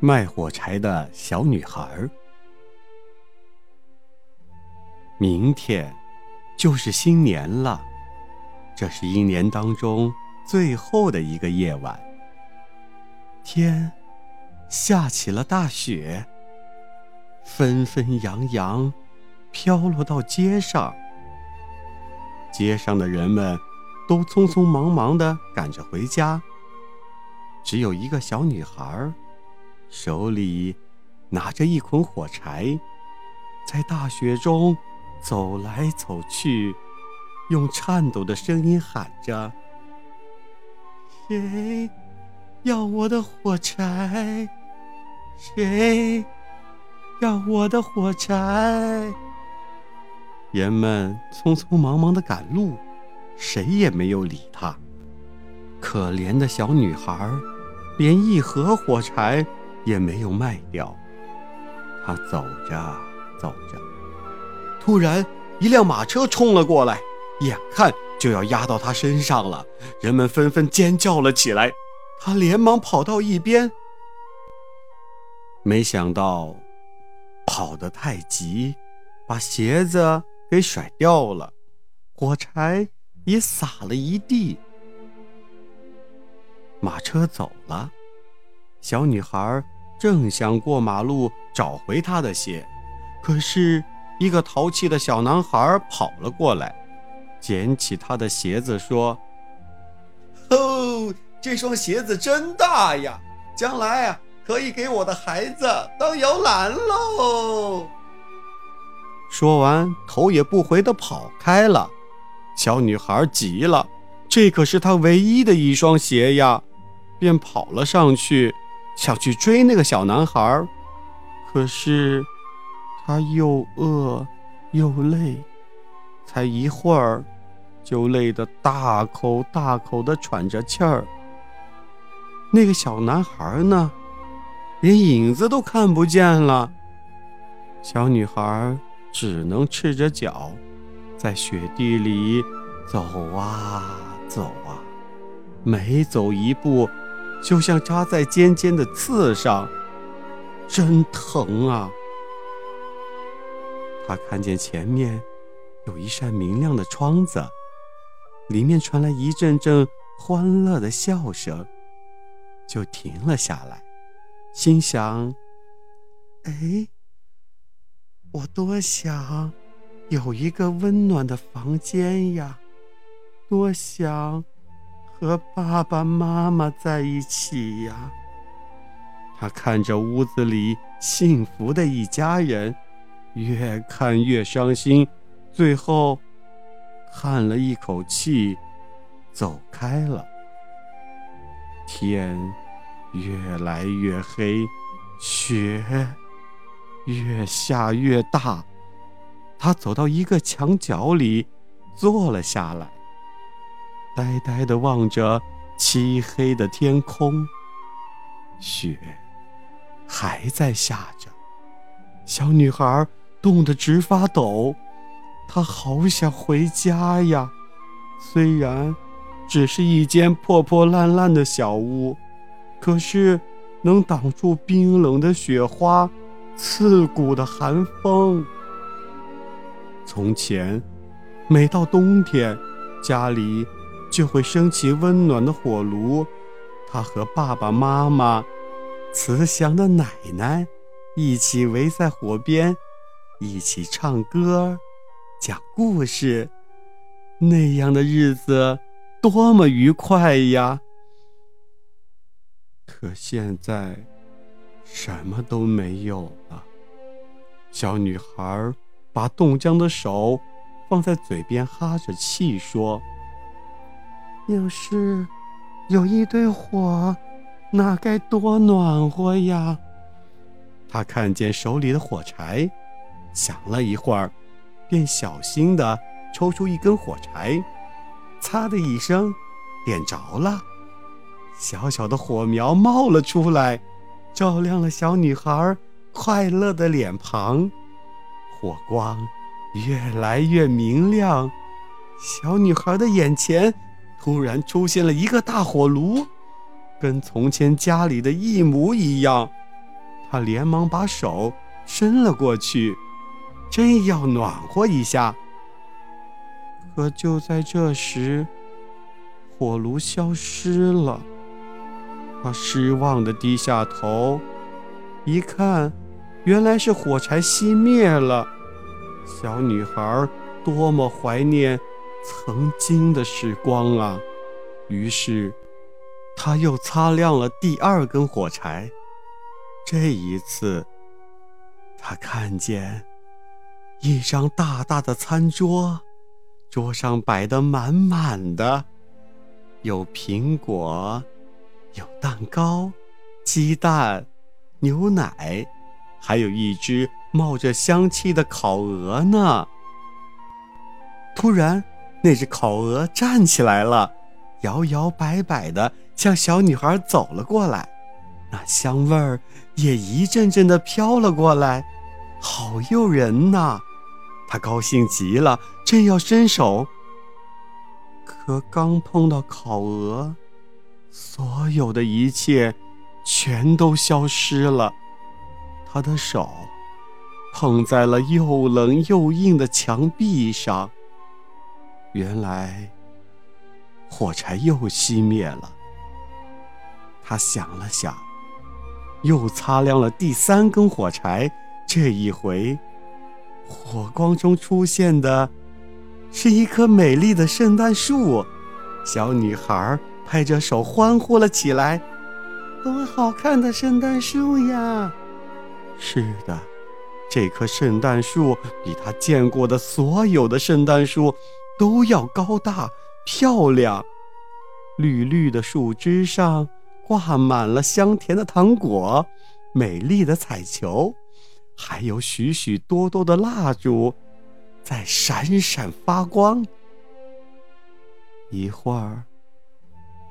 卖火柴的小女孩。明天就是新年了，这是一年当中最后的一个夜晚。天下起了大雪，纷纷扬扬飘落到街上。街上的人们都匆匆忙忙地赶着回家，只有一个小女孩，手里拿着一捆火柴，在大雪中走来走去，用颤抖的声音喊着：“谁要我的火柴？谁要我的火柴？”人们匆匆忙忙的赶路，谁也没有理他。可怜的小女孩，连一盒火柴也没有卖掉。她走着走着，突然一辆马车冲了过来，眼看就要压到她身上了。人们纷纷尖叫了起来。她连忙跑到一边，没想到跑得太急，把鞋子。给甩掉了，火柴也洒了一地。马车走了，小女孩正想过马路找回他的鞋，可是一个淘气的小男孩跑了过来，捡起他的鞋子说：“哦，这双鞋子真大呀，将来啊可以给我的孩子当摇篮喽。”说完，头也不回地跑开了。小女孩急了，这可是她唯一的一双鞋呀，便跑了上去，想去追那个小男孩。可是，他又饿又累，才一会儿，就累得大口大口地喘着气儿。那个小男孩呢，连影子都看不见了。小女孩。只能赤着脚，在雪地里走啊走啊，每走一步，就像扎在尖尖的刺上，真疼啊！他看见前面有一扇明亮的窗子，里面传来一阵阵欢乐的笑声，就停了下来，心想：哎。我多想有一个温暖的房间呀，多想和爸爸妈妈在一起呀。他看着屋子里幸福的一家人，越看越伤心，最后叹了一口气，走开了。天越来越黑，雪。越下越大，他走到一个墙角里，坐了下来，呆呆地望着漆黑的天空。雪还在下着，小女孩冻得直发抖，她好想回家呀。虽然只是一间破破烂烂的小屋，可是能挡住冰冷的雪花。刺骨的寒风。从前，每到冬天，家里就会升起温暖的火炉，他和爸爸妈妈、慈祥的奶奶一起围在火边，一起唱歌、讲故事，那样的日子多么愉快呀！可现在。什么都没有了。小女孩把冻僵的手放在嘴边，哈着气说：“要是有一堆火那该多暖和呀！他看见手里的火柴，想了一会儿，便小心地抽出一根火柴，嚓的一声，点着了。小小的火苗冒了出来，照亮了小女孩快乐的脸庞。火光越来越明亮，小女孩的眼前突然出现了一个大火炉。跟从前家里的一模一样，他连忙把手伸了过去，真要暖和一下。可就在这时，火炉消失了。他失望地低下头，一看，原来是火柴熄灭了。小女孩多么怀念曾经的时光啊！于是。他又擦亮了第二根火柴，这一次，他看见一张大大的餐桌，桌上摆得满满的，有苹果，有蛋糕，鸡蛋，牛奶，还有一只冒着香气的烤鹅呢。突然，那只烤鹅站起来了，摇摇摆摆的。向小女孩走了过来，那香味儿也一阵阵的飘了过来，好诱人呐！她高兴极了，正要伸手，可刚碰到烤鹅，所有的一切全都消失了。她的手碰在了又冷又硬的墙壁上，原来火柴又熄灭了。他想了想，又擦亮了第三根火柴。这一回，火光中出现的是一棵美丽的圣诞树。小女孩拍着手欢呼了起来：“多好看的圣诞树呀！”是的，这棵圣诞树比她见过的所有的圣诞树都要高大漂亮。绿绿的树枝上。挂满了香甜的糖果，美丽的彩球，还有许许多多的蜡烛，在闪闪发光。一会儿，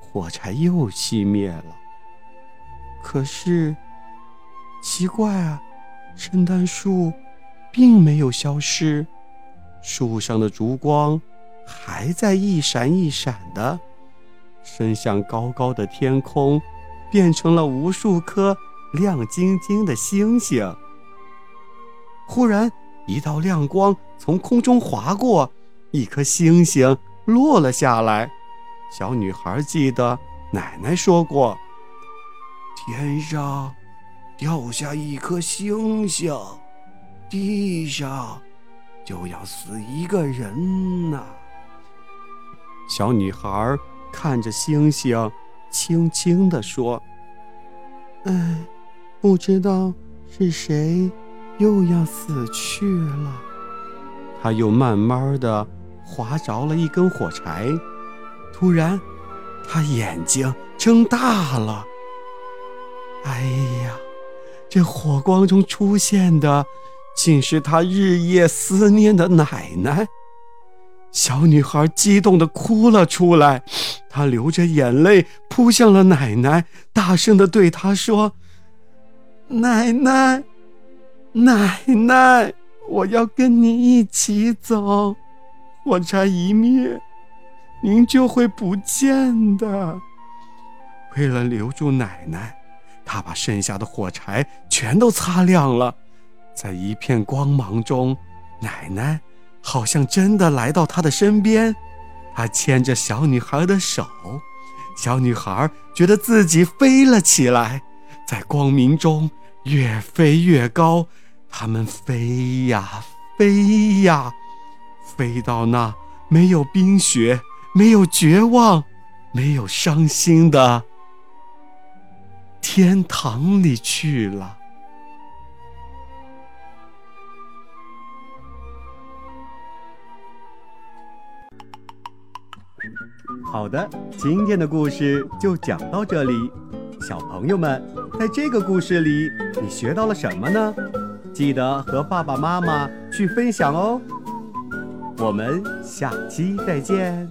火柴又熄灭了。可是，奇怪啊，圣诞树并没有消失，树上的烛光还在一闪一闪的。伸向高高的天空，变成了无数颗亮晶晶的星星。忽然，一道亮光从空中划过，一颗星星落了下来。小女孩记得奶奶说过：“天上掉下一颗星星，地上就要死一个人呐。”小女孩。看着星星，轻轻地说：“哎，不知道是谁又要死去了。”她又慢慢的划着了一根火柴，突然，他眼睛睁大了。哎呀，这火光中出现的，竟是他日夜思念的奶奶。小女孩激动地哭了出来，她流着眼泪扑向了奶奶，大声地对她说：“奶奶，奶奶，我要跟你一起走，火柴一灭，您就会不见的。”为了留住奶奶，她把剩下的火柴全都擦亮了，在一片光芒中，奶奶。好像真的来到他的身边，他牵着小女孩的手，小女孩觉得自己飞了起来，在光明中越飞越高。他们飞呀飞呀，飞到那没有冰雪、没有绝望、没有伤心的天堂里去了。好的，今天的故事就讲到这里。小朋友们，在这个故事里，你学到了什么呢？记得和爸爸妈妈去分享哦。我们下期再见。